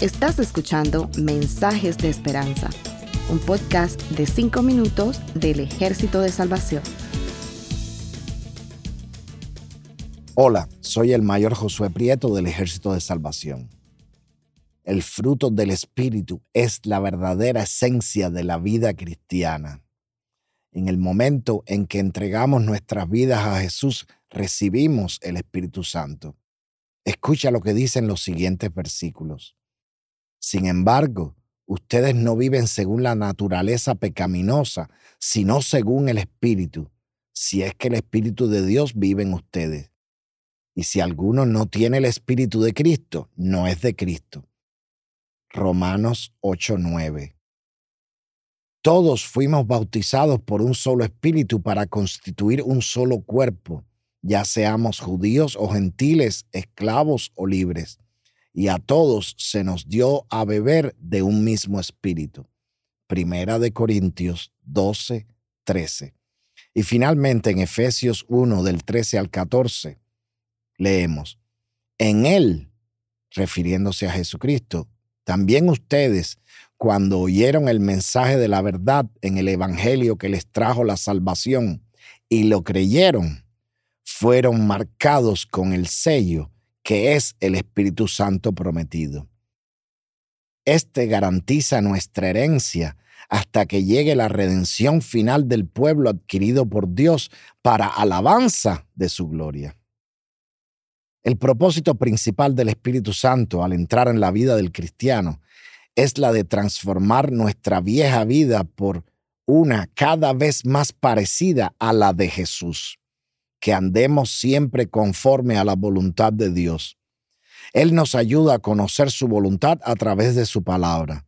Estás escuchando Mensajes de Esperanza, un podcast de 5 minutos del Ejército de Salvación. Hola, soy el mayor Josué Prieto del Ejército de Salvación. El fruto del Espíritu es la verdadera esencia de la vida cristiana. En el momento en que entregamos nuestras vidas a Jesús, recibimos el Espíritu Santo. Escucha lo que dicen los siguientes versículos. Sin embargo, ustedes no viven según la naturaleza pecaminosa, sino según el Espíritu, si es que el Espíritu de Dios vive en ustedes. Y si alguno no tiene el Espíritu de Cristo, no es de Cristo. Romanos 8:9 todos fuimos bautizados por un solo espíritu para constituir un solo cuerpo, ya seamos judíos o gentiles, esclavos o libres. Y a todos se nos dio a beber de un mismo espíritu. Primera de Corintios 12, 13. Y finalmente en Efesios 1 del 13 al 14 leemos, en Él, refiriéndose a Jesucristo, también ustedes, cuando oyeron el mensaje de la verdad en el Evangelio que les trajo la salvación y lo creyeron, fueron marcados con el sello que es el Espíritu Santo prometido. Este garantiza nuestra herencia hasta que llegue la redención final del pueblo adquirido por Dios para alabanza de su gloria. El propósito principal del Espíritu Santo al entrar en la vida del cristiano es la de transformar nuestra vieja vida por una cada vez más parecida a la de Jesús, que andemos siempre conforme a la voluntad de Dios. Él nos ayuda a conocer su voluntad a través de su palabra,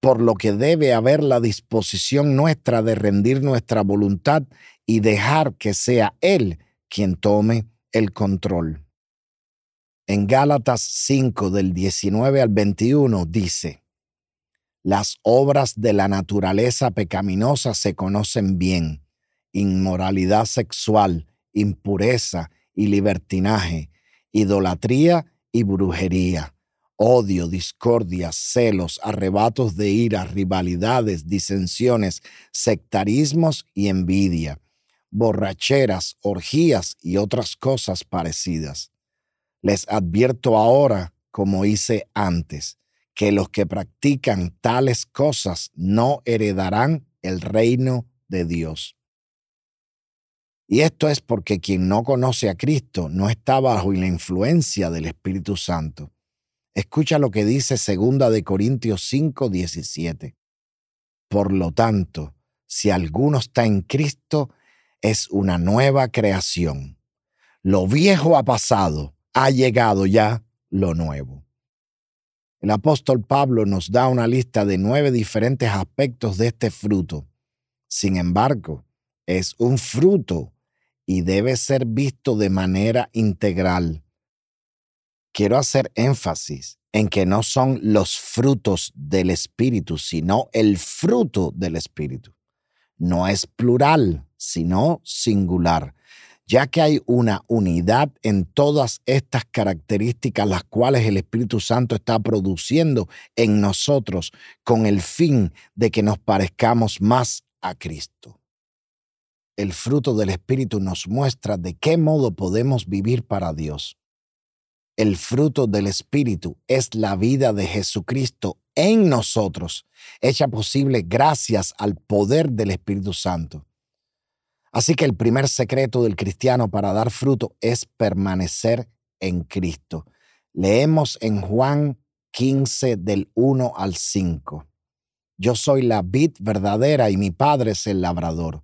por lo que debe haber la disposición nuestra de rendir nuestra voluntad y dejar que sea Él quien tome el control. En Gálatas 5 del 19 al 21 dice, las obras de la naturaleza pecaminosa se conocen bien. Inmoralidad sexual, impureza y libertinaje, idolatría y brujería, odio, discordia, celos, arrebatos de ira, rivalidades, disensiones, sectarismos y envidia, borracheras, orgías y otras cosas parecidas. Les advierto ahora, como hice antes, que los que practican tales cosas no heredarán el reino de Dios. Y esto es porque quien no conoce a Cristo no está bajo la influencia del Espíritu Santo. Escucha lo que dice segunda de Corintios 5, 17. Por lo tanto, si alguno está en Cristo, es una nueva creación. Lo viejo ha pasado, ha llegado ya lo nuevo. El apóstol Pablo nos da una lista de nueve diferentes aspectos de este fruto. Sin embargo, es un fruto y debe ser visto de manera integral. Quiero hacer énfasis en que no son los frutos del Espíritu, sino el fruto del Espíritu. No es plural, sino singular ya que hay una unidad en todas estas características las cuales el Espíritu Santo está produciendo en nosotros con el fin de que nos parezcamos más a Cristo. El fruto del Espíritu nos muestra de qué modo podemos vivir para Dios. El fruto del Espíritu es la vida de Jesucristo en nosotros, hecha posible gracias al poder del Espíritu Santo. Así que el primer secreto del cristiano para dar fruto es permanecer en Cristo. Leemos en Juan 15 del 1 al 5. Yo soy la vid verdadera y mi Padre es el labrador.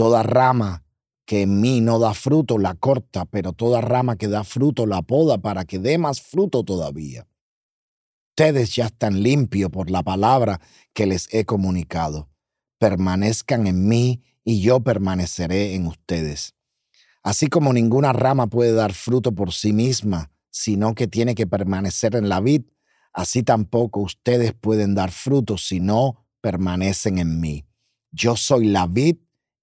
Toda rama que en mí no da fruto la corta, pero toda rama que da fruto la poda para que dé más fruto todavía. Ustedes ya están limpios por la palabra que les he comunicado. Permanezcan en mí y yo permaneceré en ustedes. Así como ninguna rama puede dar fruto por sí misma, sino que tiene que permanecer en la vid, así tampoco ustedes pueden dar fruto si no permanecen en mí. Yo soy la vid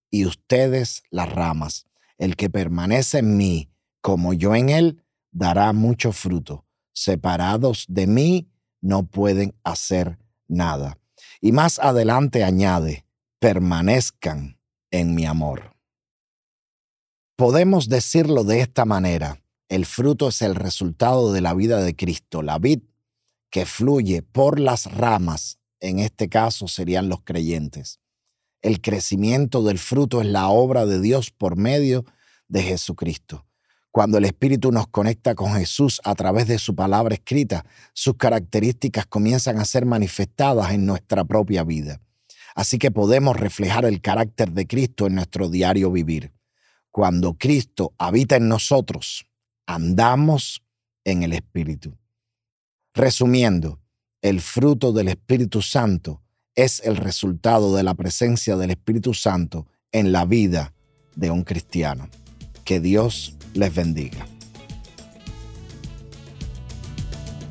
y ustedes las ramas. El que permanece en mí, como yo en él, dará mucho fruto. separados de mí, no pueden hacer nada. Y más adelante añade, permanezcan en mi amor. Podemos decirlo de esta manera, el fruto es el resultado de la vida de Cristo, la vid que fluye por las ramas, en este caso serían los creyentes. El crecimiento del fruto es la obra de Dios por medio de Jesucristo. Cuando el Espíritu nos conecta con Jesús a través de su palabra escrita, sus características comienzan a ser manifestadas en nuestra propia vida. Así que podemos reflejar el carácter de Cristo en nuestro diario vivir. Cuando Cristo habita en nosotros, andamos en el Espíritu. Resumiendo, el fruto del Espíritu Santo es el resultado de la presencia del Espíritu Santo en la vida de un cristiano. Que Dios les bendiga.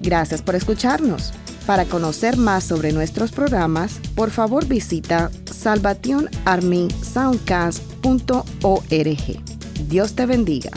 Gracias por escucharnos. Para conocer más sobre nuestros programas, por favor visita salvationarmysoundcast.org. Dios te bendiga.